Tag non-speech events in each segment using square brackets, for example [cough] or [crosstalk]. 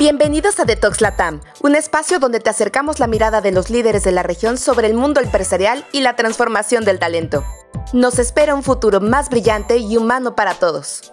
Bienvenidos a Detox Latam, un espacio donde te acercamos la mirada de los líderes de la región sobre el mundo empresarial y la transformación del talento. Nos espera un futuro más brillante y humano para todos.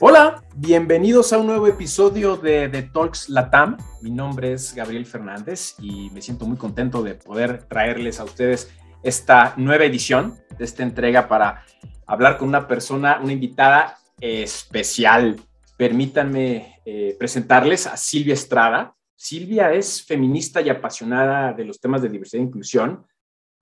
Hola, bienvenidos a un nuevo episodio de Detox Latam. Mi nombre es Gabriel Fernández y me siento muy contento de poder traerles a ustedes esta nueva edición de esta entrega para hablar con una persona, una invitada especial permítanme eh, presentarles a Silvia Estrada. Silvia es feminista y apasionada de los temas de diversidad e inclusión,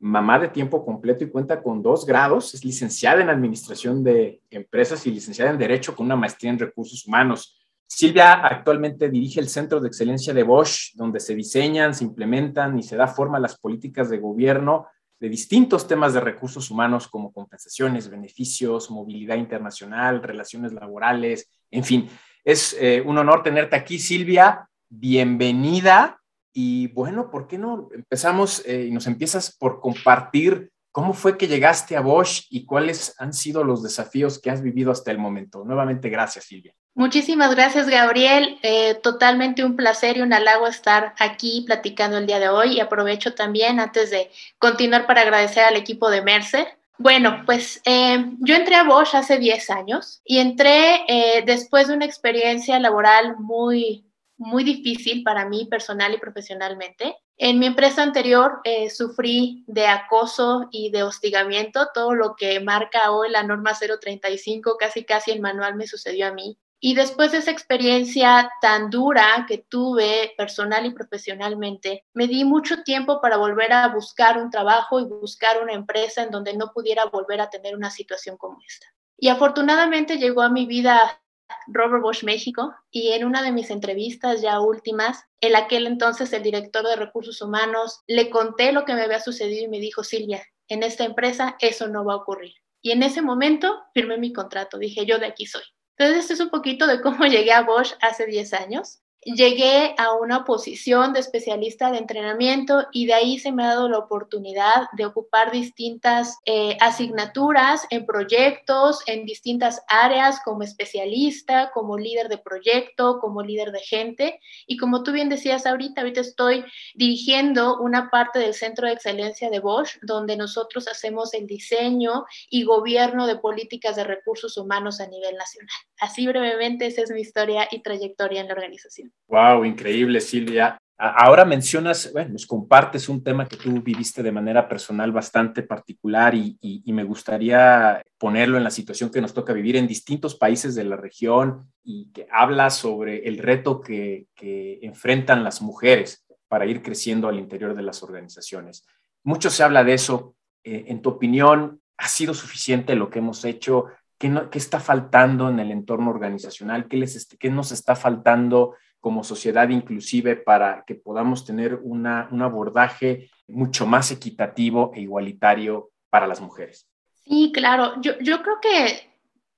mamá de tiempo completo y cuenta con dos grados, es licenciada en Administración de Empresas y licenciada en Derecho con una maestría en Recursos Humanos. Silvia actualmente dirige el Centro de Excelencia de Bosch, donde se diseñan, se implementan y se da forma a las políticas de gobierno de distintos temas de recursos humanos como compensaciones, beneficios, movilidad internacional, relaciones laborales, en fin. Es eh, un honor tenerte aquí, Silvia. Bienvenida. Y bueno, ¿por qué no empezamos eh, y nos empiezas por compartir cómo fue que llegaste a Bosch y cuáles han sido los desafíos que has vivido hasta el momento? Nuevamente, gracias, Silvia. Muchísimas gracias, Gabriel. Eh, totalmente un placer y un halago estar aquí platicando el día de hoy. Y aprovecho también, antes de continuar, para agradecer al equipo de Mercer. Bueno, pues eh, yo entré a Bosch hace 10 años y entré eh, después de una experiencia laboral muy, muy difícil para mí personal y profesionalmente. En mi empresa anterior sufrí de acoso y de hostigamiento, todo lo que marca hoy la norma 035, casi casi el manual me sucedió a mí. Y después de esa experiencia tan dura que tuve personal y profesionalmente, me di mucho tiempo para volver a buscar un trabajo y buscar una empresa en donde no pudiera volver a tener una situación como esta. Y afortunadamente llegó a mi vida Robert Bosch México y en una de mis entrevistas ya últimas, en aquel entonces el director de recursos humanos le conté lo que me había sucedido y me dijo, Silvia, en esta empresa eso no va a ocurrir. Y en ese momento firmé mi contrato, dije, yo de aquí soy. Entonces, esto es un poquito de cómo [laughs] llegué a Bosch hace 10 años llegué a una posición de especialista de entrenamiento y de ahí se me ha dado la oportunidad de ocupar distintas eh, asignaturas en proyectos, en distintas áreas como especialista, como líder de proyecto, como líder de gente. Y como tú bien decías ahorita, ahorita estoy dirigiendo una parte del Centro de Excelencia de Bosch, donde nosotros hacemos el diseño y gobierno de políticas de recursos humanos a nivel nacional. Así brevemente, esa es mi historia y trayectoria en la organización. Wow, increíble, Silvia. Ahora mencionas, bueno, nos compartes un tema que tú viviste de manera personal bastante particular y, me gustaría ponerlo en la situación que nos toca vivir en distintos países de la región y que habla sobre el reto que, enfrentan las mujeres para ir creciendo al interior de las organizaciones. Mucho se habla de eso. Eh, en tu opinión, ¿ha sido suficiente lo que hemos hecho? ¿Qué, ¿Qué, está faltando en el entorno organizacional? ¿Qué, les, qué nos está faltando? Como sociedad inclusive para que podamos tener una, un abordaje mucho más equitativo e igualitario para las mujeres. Sí, claro. Yo, yo creo que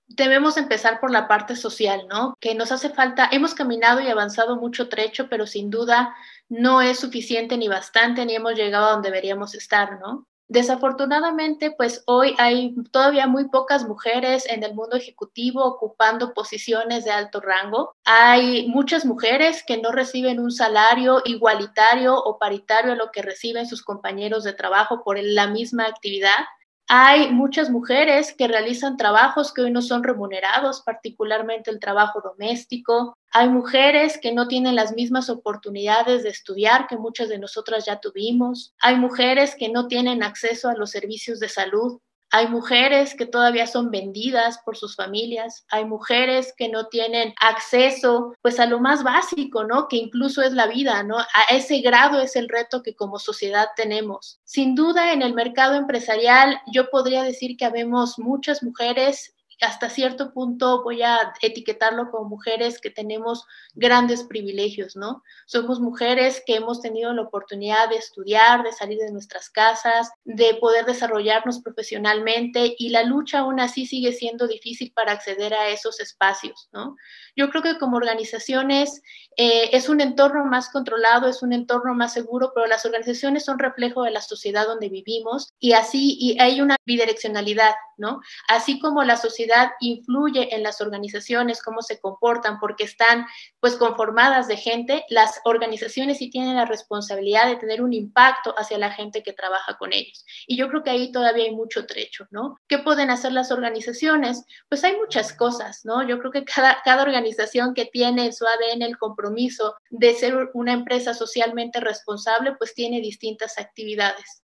debemos empezar por la parte social, ¿no? Que nos hace falta, hemos caminado y avanzado mucho trecho, pero sin duda no es suficiente ni bastante, ni hemos llegado a donde deberíamos estar, ¿no? Desafortunadamente, pues hoy hay todavía muy pocas mujeres en el mundo ejecutivo ocupando posiciones de alto rango. Hay muchas mujeres que no reciben un salario igualitario o paritario a lo que reciben sus compañeros de trabajo por la misma actividad. Hay muchas mujeres que realizan trabajos que hoy no son remunerados, particularmente el trabajo doméstico. Hay mujeres que no tienen las mismas oportunidades de estudiar que muchas de nosotras ya tuvimos. Hay mujeres que no tienen acceso a los servicios de salud hay mujeres que todavía son vendidas por sus familias, hay mujeres que no tienen acceso pues a lo más básico, ¿no? Que incluso es la vida, ¿no? A ese grado es el reto que como sociedad tenemos. Sin duda en el mercado empresarial yo podría decir que habemos muchas mujeres hasta cierto punto voy a etiquetarlo como mujeres que tenemos grandes privilegios, ¿no? Somos mujeres que hemos tenido la oportunidad de estudiar, de salir de nuestras casas, de poder desarrollarnos profesionalmente y la lucha aún así sigue siendo difícil para acceder a esos espacios, ¿no? Yo creo que como organizaciones eh, es un entorno más controlado, es un entorno más seguro, pero las organizaciones son reflejo de la sociedad donde vivimos y así y hay una bidireccionalidad, ¿no? Así como la sociedad influye en las organizaciones, cómo se comportan, porque están pues conformadas de gente, las organizaciones sí tienen la responsabilidad de tener un impacto hacia la gente que trabaja con ellos. Y yo creo que ahí todavía hay mucho trecho, ¿no? ¿Qué pueden hacer las organizaciones? Pues hay muchas cosas, ¿no? Yo creo que cada, cada organización que tiene en su ADN el compromiso de ser una empresa socialmente responsable, pues tiene distintas actividades.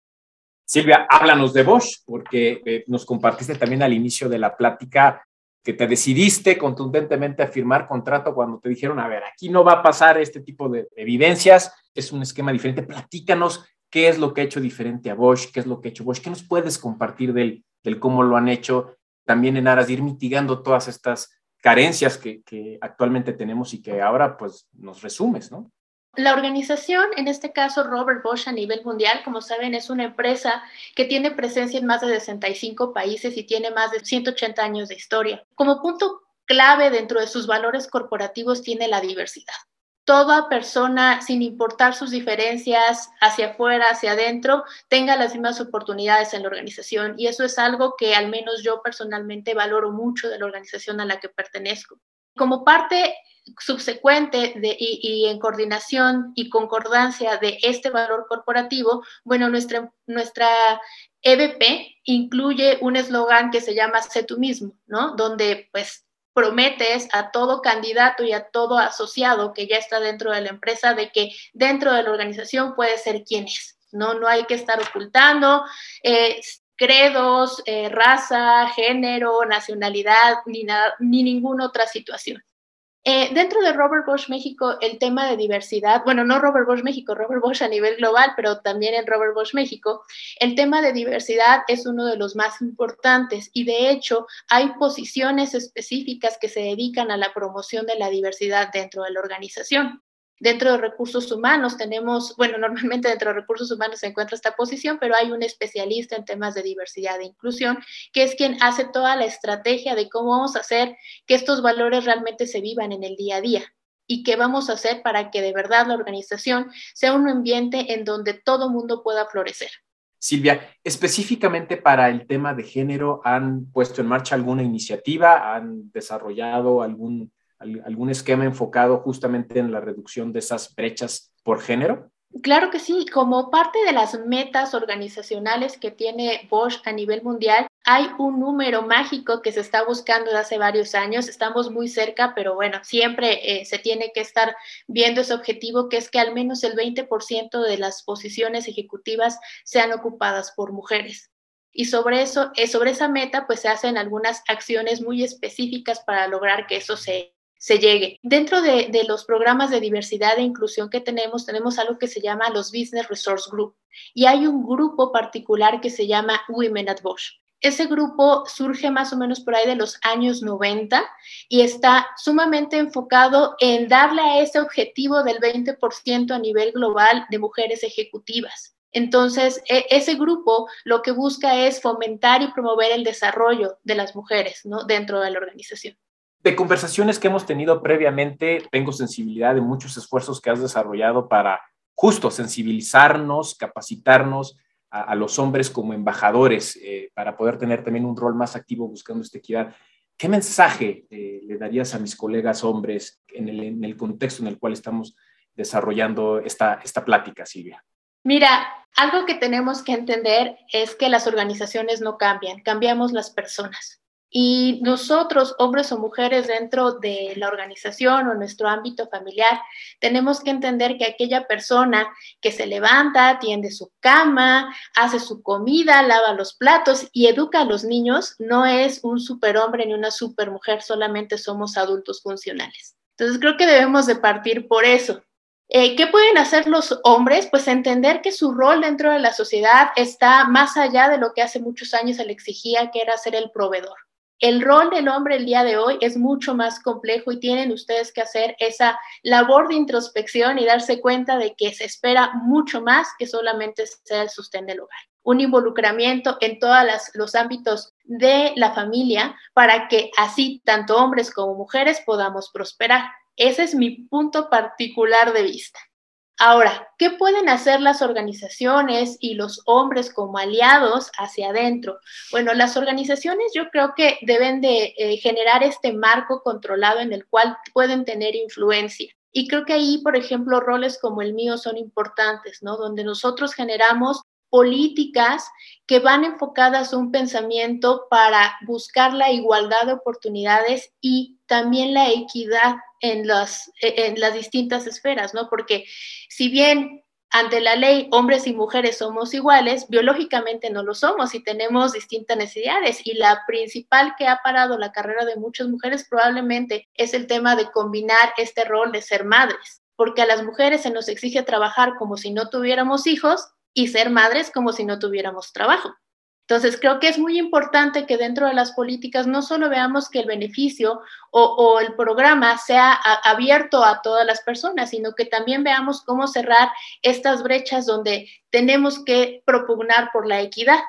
Silvia, háblanos de Bosch, porque eh, nos compartiste también al inicio de la plática que te decidiste contundentemente a firmar contrato cuando te dijeron, a ver, aquí no va a pasar este tipo de evidencias, es un esquema diferente. Platícanos qué es lo que ha hecho diferente a Bosch, qué es lo que ha hecho Bosch, qué nos puedes compartir del, del cómo lo han hecho, también en aras de ir mitigando todas estas carencias que, que actualmente tenemos y que ahora pues nos resumes, ¿no? La organización, en este caso Robert Bosch a nivel mundial, como saben, es una empresa que tiene presencia en más de 65 países y tiene más de 180 años de historia. Como punto clave dentro de sus valores corporativos tiene la diversidad. Toda persona, sin importar sus diferencias hacia afuera, hacia adentro, tenga las mismas oportunidades en la organización. Y eso es algo que al menos yo personalmente valoro mucho de la organización a la que pertenezco. Como parte subsecuente y, en coordinación y concordancia de este valor corporativo, bueno, nuestra, nuestra EBP incluye un eslogan que se llama Sé tú mismo, ¿no? Donde pues prometes a todo candidato y a todo asociado que ya está dentro de la empresa de que dentro de la organización puede ser quien es, ¿no? No hay que estar ocultando. Eh, credos, eh, raza, género, nacionalidad, ni, nada, ni ninguna otra situación. Eh, dentro de Robert Bosch México, el tema de diversidad, bueno, no Robert Bosch México, Robert Bosch a nivel global, pero también en Robert Bosch México, el tema de diversidad es uno de los más importantes y de hecho hay posiciones específicas que se dedican a la promoción de la diversidad dentro de la organización. Dentro de recursos humanos tenemos, bueno, normalmente dentro de recursos humanos se encuentra esta posición, pero hay un especialista en temas de diversidad e inclusión, que es quien hace toda la estrategia de cómo vamos a hacer que estos valores realmente se vivan en el día a día y qué vamos a hacer para que de verdad la organización sea un ambiente en donde todo mundo pueda florecer. Silvia, específicamente para el tema de género, ¿han puesto en marcha alguna iniciativa? ¿Han desarrollado algún algún esquema enfocado justamente en la reducción de esas brechas por género? Claro que sí, como parte de las metas organizacionales que tiene Bosch a nivel mundial, hay un número mágico que se está buscando desde hace varios años, estamos muy cerca, pero bueno, siempre eh, se tiene que estar viendo ese objetivo, que es que al menos el 20% de las posiciones ejecutivas sean ocupadas por mujeres. Y sobre eso, eh, sobre esa meta, pues se hacen algunas acciones muy específicas para lograr que eso se se llegue. Dentro de, los programas de diversidad e inclusión que tenemos, tenemos algo que se llama los Business Resource Group y hay un grupo particular que se llama Women at Bosch. Ese grupo surge más o menos por ahí de los años 90 y está sumamente enfocado en darle a ese objetivo del 20% a nivel global de mujeres ejecutivas. Entonces, e, ese grupo lo que busca es fomentar y promover el desarrollo de las mujeres ¿no? dentro de la organización de conversaciones que hemos tenido previamente, tengo sensibilidad de muchos esfuerzos que has desarrollado para justo sensibilizarnos, capacitarnos a, los hombres como embajadores eh, para poder tener también un rol más activo buscando esta equidad. ¿Qué mensaje eh, le darías a mis colegas hombres en el, en el, contexto en el cual estamos desarrollando esta, esta plática, Silvia? Mira, algo que tenemos que entender es que las organizaciones no cambian, cambiamos las personas. Y nosotros, hombres o mujeres dentro de la organización o nuestro ámbito familiar, tenemos que entender que aquella persona que se levanta, tiende su cama, hace su comida, lava los platos y educa a los niños, no es un superhombre ni una supermujer, solamente somos adultos funcionales. Entonces creo que debemos de partir por eso. Eh, ¿Qué pueden hacer los hombres? Pues entender que su rol dentro de la sociedad está más allá de lo que hace muchos años se le exigía, que era ser el proveedor. El rol del hombre el día de hoy es mucho más complejo y tienen ustedes que hacer esa labor de introspección y darse cuenta de que se espera mucho más que solamente sea el sostén del hogar. Un involucramiento en todos los ámbitos de la familia para que así tanto hombres como mujeres podamos prosperar. Ese es mi punto particular de vista. Ahora, ¿qué pueden hacer las organizaciones y los hombres como aliados hacia adentro? Bueno, las organizaciones yo creo que deben de eh, generar este marco controlado en el cual pueden tener influencia. Y creo que ahí, por ejemplo, roles como el mío son importantes, ¿no? Donde nosotros generamos políticas que van enfocadas a un pensamiento para buscar la igualdad de oportunidades y también la equidad en las, en las distintas esferas, ¿no? Porque si bien ante la ley hombres y mujeres somos iguales, biológicamente no lo somos y tenemos distintas necesidades. Y la principal que ha parado la carrera de muchas mujeres probablemente es el tema de combinar este rol de ser madres, porque a las mujeres se nos exige trabajar como si no tuviéramos hijos y ser madres como si no tuviéramos trabajo. Entonces, creo que es muy importante que dentro de las políticas no solo veamos que el beneficio o, el programa sea abierto a todas las personas, sino que también veamos cómo cerrar estas brechas donde tenemos que propugnar por la equidad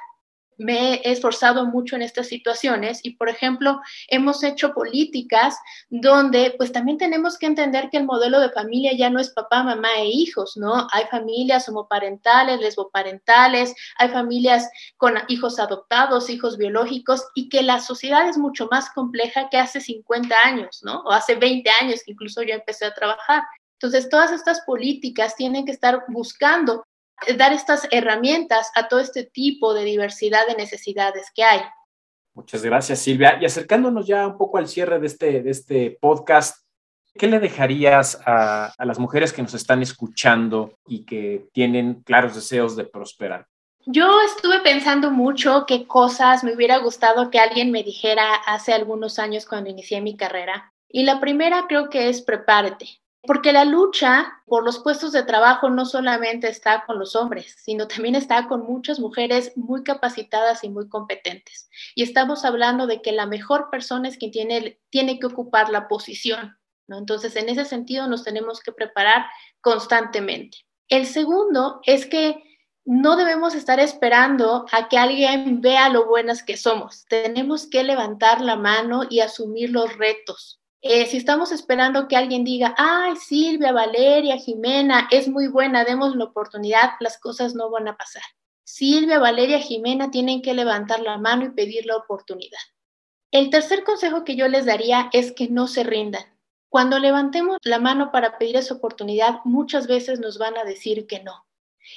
me he esforzado mucho en estas situaciones y, por ejemplo, hemos hecho políticas donde pues también tenemos que entender que el modelo de familia ya no es papá, mamá e hijos, ¿no? Hay familias homoparentales, lesboparentales, hay familias con hijos adoptados, hijos biológicos y que la sociedad es mucho más compleja que hace 50 años, ¿no? O hace 20 años que incluso yo empecé a trabajar. Entonces, todas estas políticas tienen que estar buscando dar estas herramientas a todo este tipo de diversidad de necesidades que hay. Muchas gracias, Silvia. Y acercándonos ya un poco al cierre de este, de este podcast, ¿qué le dejarías a, a las mujeres que nos están escuchando y que tienen claros deseos de prosperar? Yo estuve pensando mucho qué cosas me hubiera gustado que alguien me dijera hace algunos años cuando inicié mi carrera. Y la primera creo que es prepárate. Porque la lucha por los puestos de trabajo no solamente está con los hombres, sino también está con muchas mujeres muy capacitadas y muy competentes. Y estamos hablando de que la mejor persona es quien tiene, tiene que ocupar la posición. ¿no? Entonces, en ese sentido, nos tenemos que preparar constantemente. El segundo es que no debemos estar esperando a que alguien vea lo buenas que somos. Tenemos que levantar la mano y asumir los retos. Eh, si estamos esperando que alguien diga, ay, Silvia, Valeria, Jimena, es muy buena, demos la oportunidad, las cosas no van a pasar. Silvia, Valeria, Jimena tienen que levantar la mano y pedir la oportunidad. El tercer consejo que yo les daría es que no se rindan. Cuando levantemos la mano para pedir esa oportunidad, muchas veces nos van a decir que no.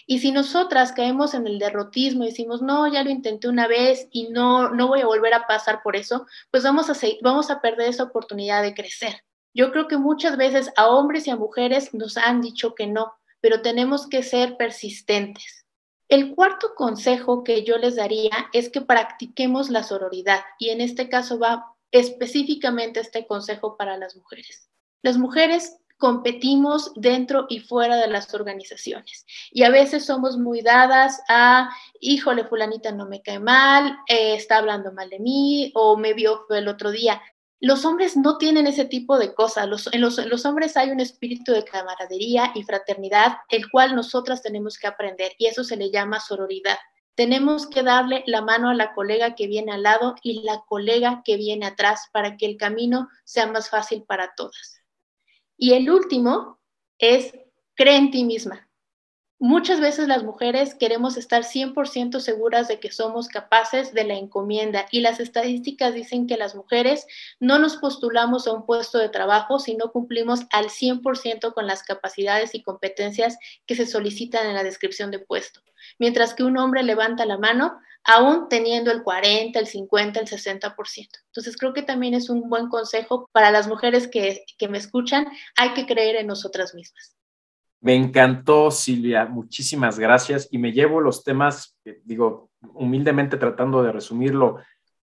Y si nosotras caemos en el derrotismo y decimos, no, ya lo intenté una vez y no, no voy a volver a pasar por eso, pues vamos a, vamos a perder esa oportunidad de crecer. Yo creo que muchas veces a hombres y a mujeres nos han dicho que no, pero tenemos que ser persistentes. El cuarto consejo que yo les daría es que practiquemos la sororidad y en este caso va específicamente este consejo para las mujeres. Las mujeres competimos dentro y fuera de las organizaciones. Y a veces somos muy dadas a, híjole, fulanita no me cae mal, eh, está hablando mal de mí o me vio el otro día. Los hombres no tienen ese tipo de cosas. Los, en, los, hombres hay un espíritu de camaradería y fraternidad, el cual nosotras tenemos que aprender y eso se le llama sororidad. Tenemos que darle la mano a la colega que viene al lado y la colega que viene atrás para que el camino sea más fácil para todas. Y el último es cree en ti misma. Muchas veces las mujeres queremos estar 100% seguras de que somos capaces de la encomienda y las estadísticas dicen que las mujeres no nos postulamos a un puesto de trabajo si no cumplimos al 100% con las capacidades y competencias que se solicitan en la descripción de puesto. Mientras que un hombre levanta la mano aún teniendo el 40, el 50, el 60%. Entonces creo que también es un buen consejo para las mujeres que, que me escuchan, hay que creer en nosotras mismas. Me encantó, Silvia. Muchísimas gracias. Y me llevo los temas, digo, humildemente tratando de resumirlo.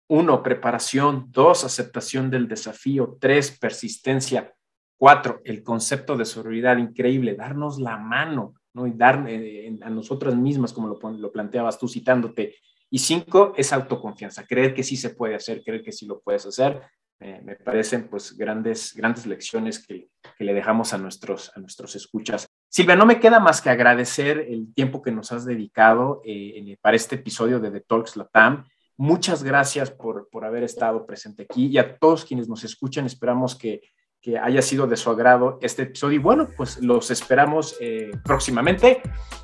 Uno, preparación. Dos, aceptación del desafío. Tres, persistencia. Cuatro, el concepto de sororidad. Increíble, darnos la mano, ¿no? Y dar eh, a nosotras mismas, como lo, planteabas tú citándote, y cinco, es autoconfianza, creer que sí se puede hacer, creer que sí lo puedes hacer. me parecen pues grandes, grandes lecciones que, que, le dejamos a nuestros, a nuestros escuchas. Silvia, no me queda más que agradecer el tiempo que nos has dedicado eh, para este episodio de The Talks Latam. Muchas gracias por, por, haber estado presente aquí y a todos quienes nos escuchan, esperamos que, que haya sido de su agrado este episodio y bueno, pues los esperamos eh, próximamente.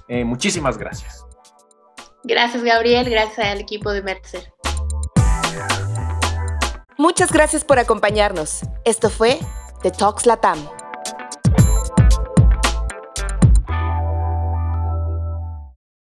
Eh, muchísimas gracias. Gracias Gabriel, gracias al equipo de Mercer. Muchas gracias por acompañarnos. Esto fue The Talks Latam.